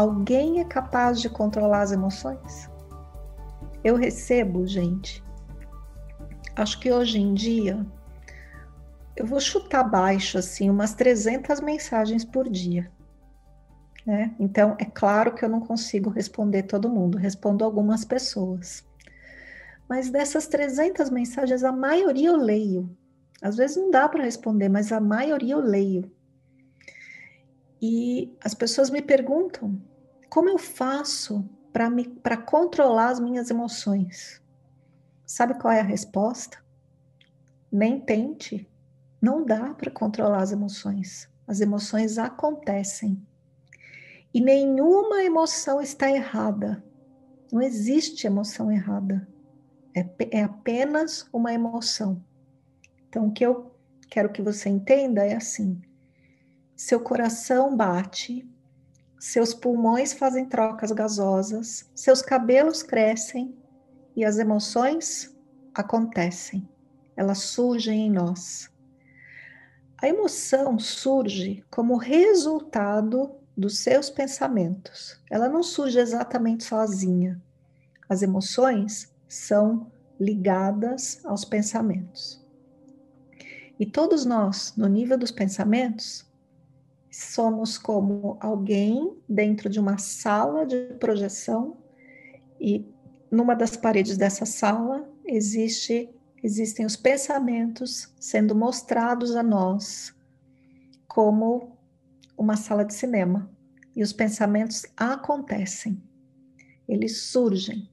Alguém é capaz de controlar as emoções? Eu recebo, gente. Acho que hoje em dia eu vou chutar baixo assim umas 300 mensagens por dia. Né? Então, é claro que eu não consigo responder todo mundo, respondo algumas pessoas. Mas dessas 300 mensagens, a maioria eu leio. Às vezes não dá para responder, mas a maioria eu leio. E as pessoas me perguntam: como eu faço para controlar as minhas emoções? Sabe qual é a resposta? Nem tente. Não dá para controlar as emoções. As emoções acontecem. E nenhuma emoção está errada. Não existe emoção errada. É, é apenas uma emoção. Então, o que eu quero que você entenda é assim: seu coração bate seus pulmões fazem trocas gasosas, seus cabelos crescem e as emoções acontecem, elas surgem em nós. A emoção surge como resultado dos seus pensamentos. Ela não surge exatamente sozinha. As emoções são ligadas aos pensamentos. E todos nós, no nível dos pensamentos, somos como alguém dentro de uma sala de projeção e numa das paredes dessa sala existe existem os pensamentos sendo mostrados a nós como uma sala de cinema e os pensamentos acontecem eles surgem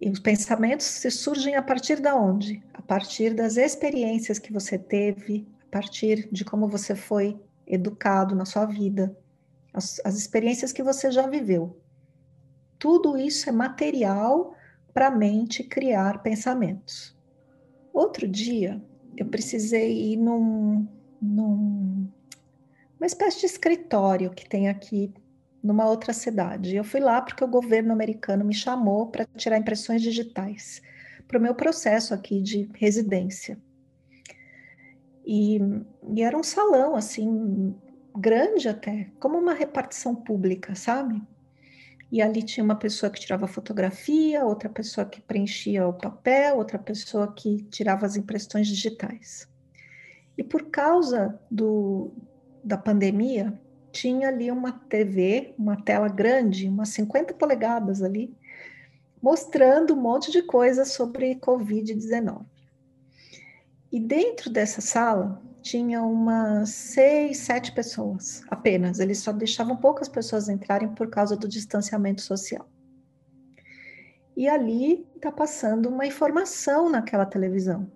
e os pensamentos se surgem a partir da onde? A partir das experiências que você teve, a partir de como você foi educado na sua vida, as, as experiências que você já viveu. Tudo isso é material para a mente criar pensamentos. Outro dia, eu precisei ir num, num uma espécie de escritório que tem aqui numa outra cidade. Eu fui lá porque o governo americano me chamou para tirar impressões digitais para o meu processo aqui de residência. E, e era um salão, assim, grande até, como uma repartição pública, sabe? E ali tinha uma pessoa que tirava fotografia, outra pessoa que preenchia o papel, outra pessoa que tirava as impressões digitais. E por causa do, da pandemia, tinha ali uma TV, uma tela grande, umas 50 polegadas ali, mostrando um monte de coisa sobre Covid-19. E dentro dessa sala tinha umas seis, sete pessoas apenas. Eles só deixavam poucas pessoas entrarem por causa do distanciamento social. E ali está passando uma informação naquela televisão.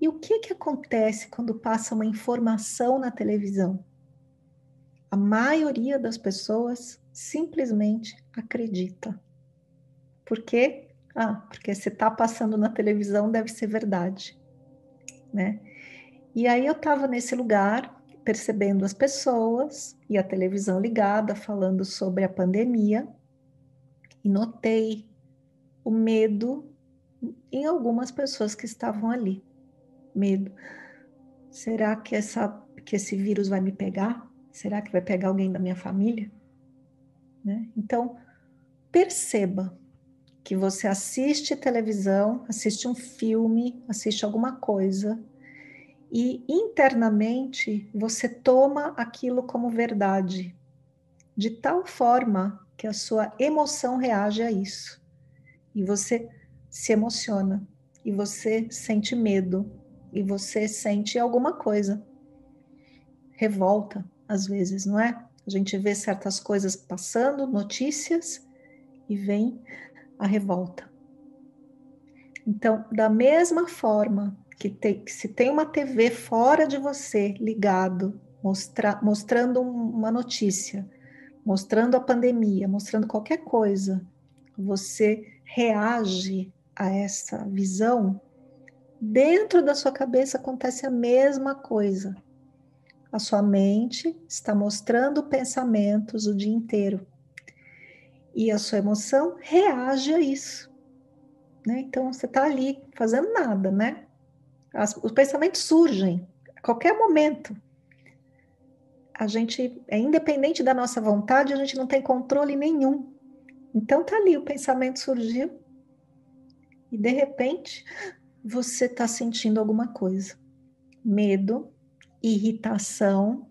E o que, que acontece quando passa uma informação na televisão? A maioria das pessoas simplesmente acredita. Por quê? Ah, porque se está passando na televisão deve ser verdade né? E aí eu estava nesse lugar, percebendo as pessoas e a televisão ligada, falando sobre a pandemia, e notei o medo em algumas pessoas que estavam ali. Medo. Será que, essa, que esse vírus vai me pegar? Será que vai pegar alguém da minha família? Né? Então, perceba que você assiste televisão, assiste um filme, assiste alguma coisa e internamente você toma aquilo como verdade, de tal forma que a sua emoção reage a isso. E você se emociona, e você sente medo, e você sente alguma coisa. Revolta, às vezes, não é? A gente vê certas coisas passando, notícias, e vem a revolta. Então, da mesma forma que, te, que se tem uma TV fora de você ligado, mostra, mostrando uma notícia, mostrando a pandemia, mostrando qualquer coisa, você reage a essa visão, dentro da sua cabeça acontece a mesma coisa. A sua mente está mostrando pensamentos o dia inteiro. E a sua emoção reage a isso. Né? Então você está ali fazendo nada, né? As, os pensamentos surgem a qualquer momento. A gente é independente da nossa vontade, a gente não tem controle nenhum. Então tá ali, o pensamento surgiu e de repente você está sentindo alguma coisa. Medo, irritação,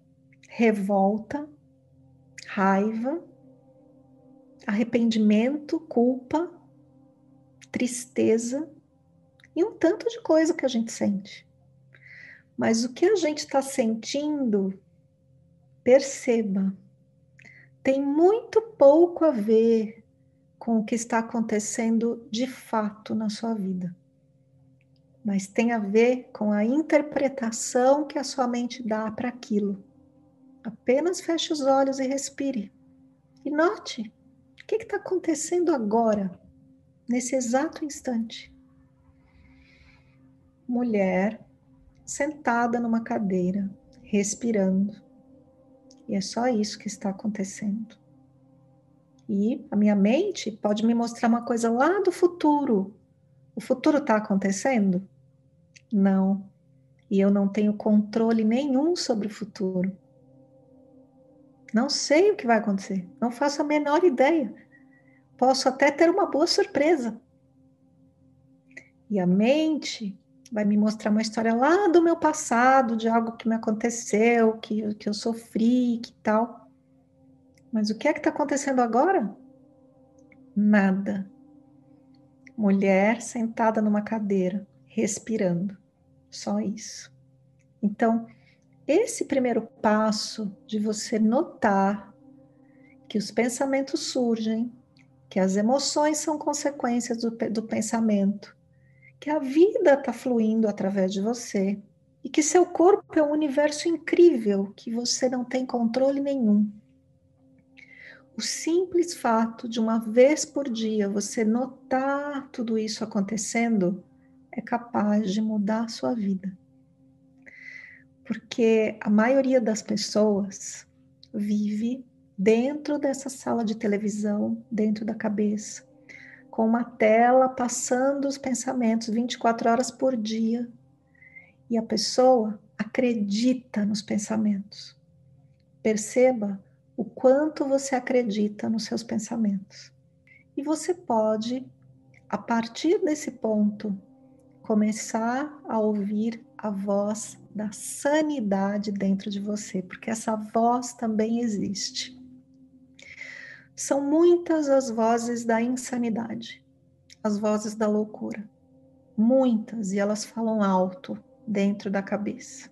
revolta, raiva, arrependimento, culpa, tristeza e um tanto de coisa que a gente sente. Mas o que a gente está sentindo, perceba, tem muito pouco a ver com o que está acontecendo de fato na sua vida mas tem a ver com a interpretação que a sua mente dá para aquilo. Apenas feche os olhos e respire. E note o que está acontecendo agora, nesse exato instante. Mulher sentada numa cadeira, respirando. E é só isso que está acontecendo. E a minha mente pode me mostrar uma coisa lá do futuro. O futuro está acontecendo? Não. E eu não tenho controle nenhum sobre o futuro. Não sei o que vai acontecer. Não faço a menor ideia. Posso até ter uma boa surpresa. E a mente vai me mostrar uma história lá do meu passado, de algo que me aconteceu, que, que eu sofri, que tal. Mas o que é que está acontecendo agora? Nada. Mulher sentada numa cadeira respirando. Só isso. Então, esse primeiro passo de você notar que os pensamentos surgem, que as emoções são consequências do, do pensamento, que a vida está fluindo através de você e que seu corpo é um universo incrível que você não tem controle nenhum. O simples fato de uma vez por dia você notar tudo isso acontecendo é capaz de mudar a sua vida. Porque a maioria das pessoas vive dentro dessa sala de televisão, dentro da cabeça, com uma tela passando os pensamentos 24 horas por dia. E a pessoa acredita nos pensamentos. Perceba o quanto você acredita nos seus pensamentos. E você pode, a partir desse ponto, começar a ouvir a voz da sanidade dentro de você, porque essa voz também existe. São muitas as vozes da insanidade, as vozes da loucura. Muitas, e elas falam alto dentro da cabeça.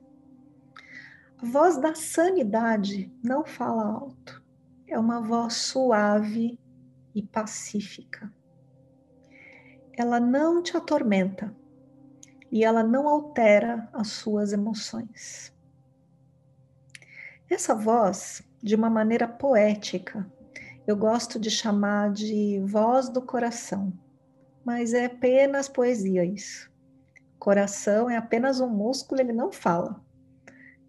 A voz da sanidade não fala alto, é uma voz suave e pacífica. Ela não te atormenta, e ela não altera as suas emoções. Essa voz, de uma maneira poética, eu gosto de chamar de voz do coração, mas é apenas poesia isso. Coração é apenas um músculo, ele não fala.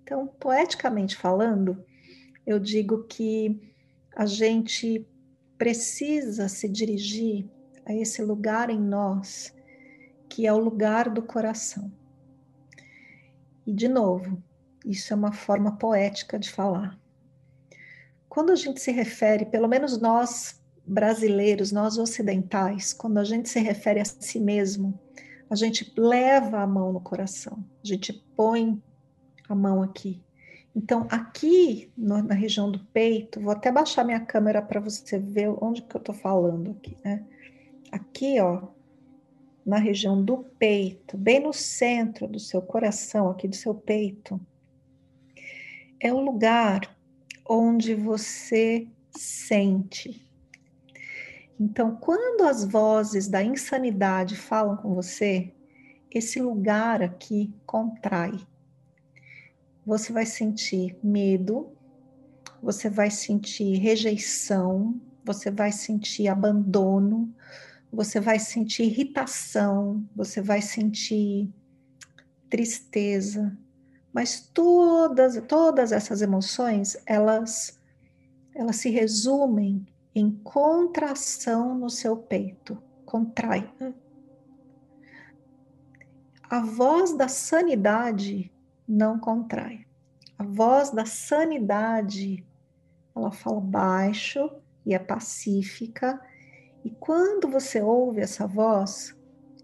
Então, poeticamente falando, eu digo que a gente precisa se dirigir a esse lugar em nós que é o lugar do coração. E, de novo, isso é uma forma poética de falar. Quando a gente se refere, pelo menos nós brasileiros, nós ocidentais, quando a gente se refere a si mesmo, a gente leva a mão no coração, a gente põe a mão aqui. Então, aqui no, na região do peito, vou até baixar minha câmera para você ver onde que eu estou falando aqui, né? Aqui, ó, na região do peito, bem no centro do seu coração, aqui do seu peito, é o lugar onde você sente. Então, quando as vozes da insanidade falam com você, esse lugar aqui contrai. Você vai sentir medo, você vai sentir rejeição, você vai sentir abandono, você vai sentir irritação, você vai sentir tristeza, mas todas todas essas emoções, elas elas se resumem em contração no seu peito. Contrai. A voz da sanidade não contrai. A voz da sanidade, ela fala baixo e é pacífica. E quando você ouve essa voz,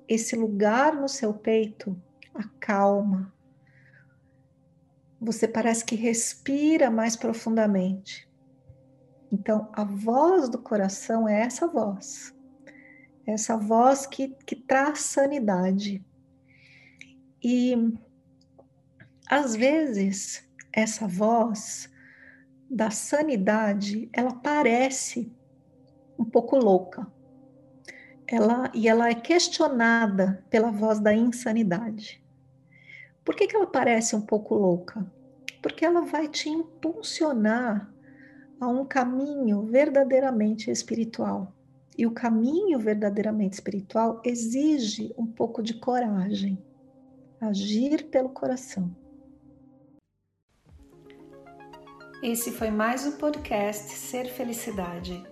esse lugar no seu peito acalma. Você parece que respira mais profundamente. Então, a voz do coração é essa voz, essa voz que, que traz sanidade. E, às vezes, essa voz da sanidade, ela parece um pouco louca. Ela, e ela é questionada pela voz da insanidade. Por que, que ela parece um pouco louca? Porque ela vai te impulsionar a um caminho verdadeiramente espiritual. E o caminho verdadeiramente espiritual exige um pouco de coragem, agir pelo coração. Esse foi mais o podcast Ser Felicidade.